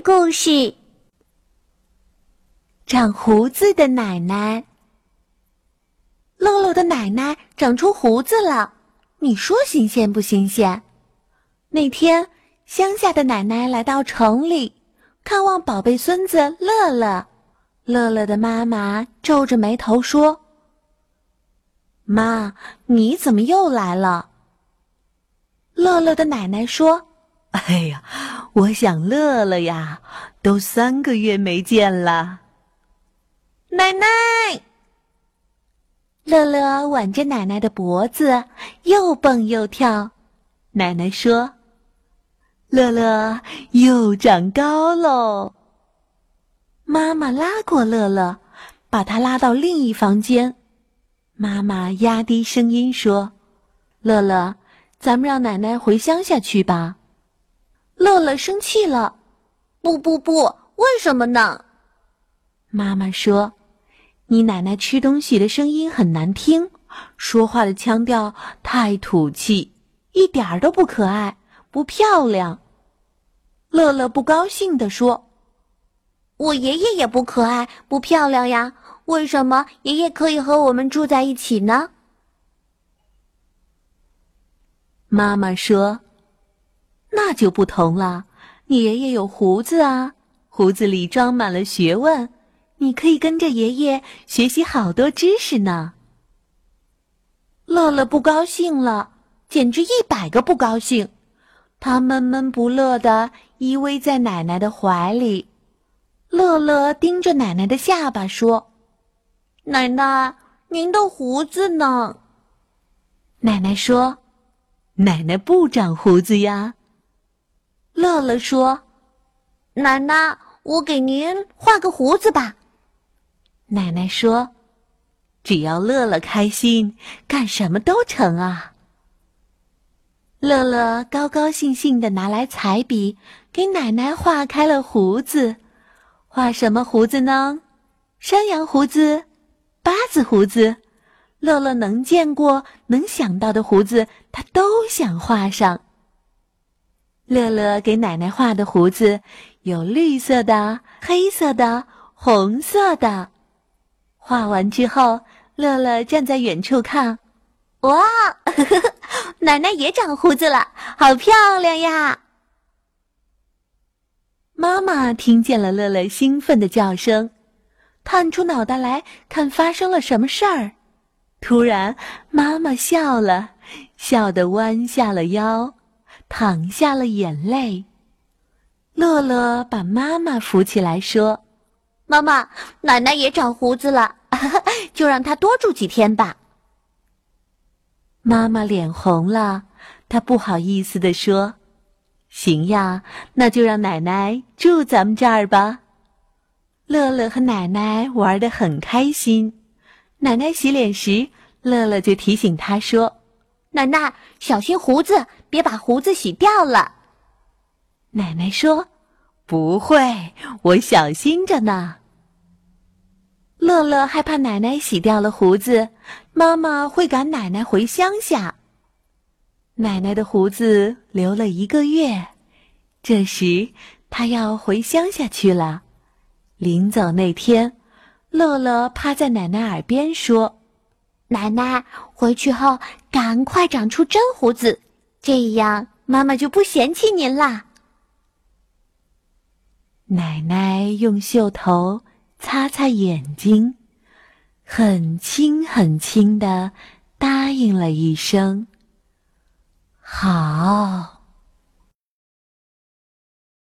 故事：长胡子的奶奶。乐乐的奶奶长出胡子了，你说新鲜不新鲜？那天，乡下的奶奶来到城里，看望宝贝孙子乐乐。乐乐的妈妈皱着眉头说：“妈，你怎么又来了？”乐乐的奶奶说：“哎呀，我想乐乐呀，都三个月没见了。”奶奶，乐乐挽着奶奶的脖子，又蹦又跳。奶奶说：“乐乐又长高喽。”妈妈拉过乐乐，把他拉到另一房间。妈妈压低声音说：“乐乐，咱们让奶奶回乡下去吧。”乐乐生气了：“不不不，为什么呢？”妈妈说：“你奶奶吃东西的声音很难听，说话的腔调太土气，一点儿都不可爱，不漂亮。”乐乐不高兴地说。我爷爷也不可爱、不漂亮呀，为什么爷爷可以和我们住在一起呢？妈妈说：“那就不同了，你爷爷有胡子啊，胡子里装满了学问，你可以跟着爷爷学习好多知识呢。”乐乐不高兴了，简直一百个不高兴，他闷闷不乐的依偎在奶奶的怀里。乐乐盯着奶奶的下巴说：“奶奶，您的胡子呢？”奶奶说：“奶奶不长胡子呀。”乐乐说：“奶奶，我给您画个胡子吧。”奶奶说：“只要乐乐开心，干什么都成啊。”乐乐高高兴兴的拿来彩笔，给奶奶画开了胡子。画什么胡子呢？山羊胡子、八字胡子，乐乐能见过、能想到的胡子，他都想画上。乐乐给奶奶画的胡子有绿色的、黑色的、红色的。画完之后，乐乐站在远处看，哇，呵 呵奶奶也长胡子了，好漂亮呀！妈妈听见了乐乐兴奋的叫声，探出脑袋来看发生了什么事儿。突然，妈妈笑了，笑得弯下了腰，淌下了眼泪。乐乐把妈妈扶起来说：“妈妈，奶奶也长胡子了，就让她多住几天吧。”妈妈脸红了，她不好意思地说。行呀，那就让奶奶住咱们这儿吧。乐乐和奶奶玩得很开心。奶奶洗脸时，乐乐就提醒她说：“奶奶，小心胡子，别把胡子洗掉了。”奶奶说：“不会，我小心着呢。”乐乐害怕奶奶洗掉了胡子，妈妈会赶奶奶回乡下。奶奶的胡子留了一个月，这时她要回乡下去了。临走那天，乐乐趴在奶奶耳边说：“奶奶回去后赶快长出真胡子，这样妈妈就不嫌弃您啦。”奶奶用袖头擦擦眼睛，很轻很轻的答应了一声。好。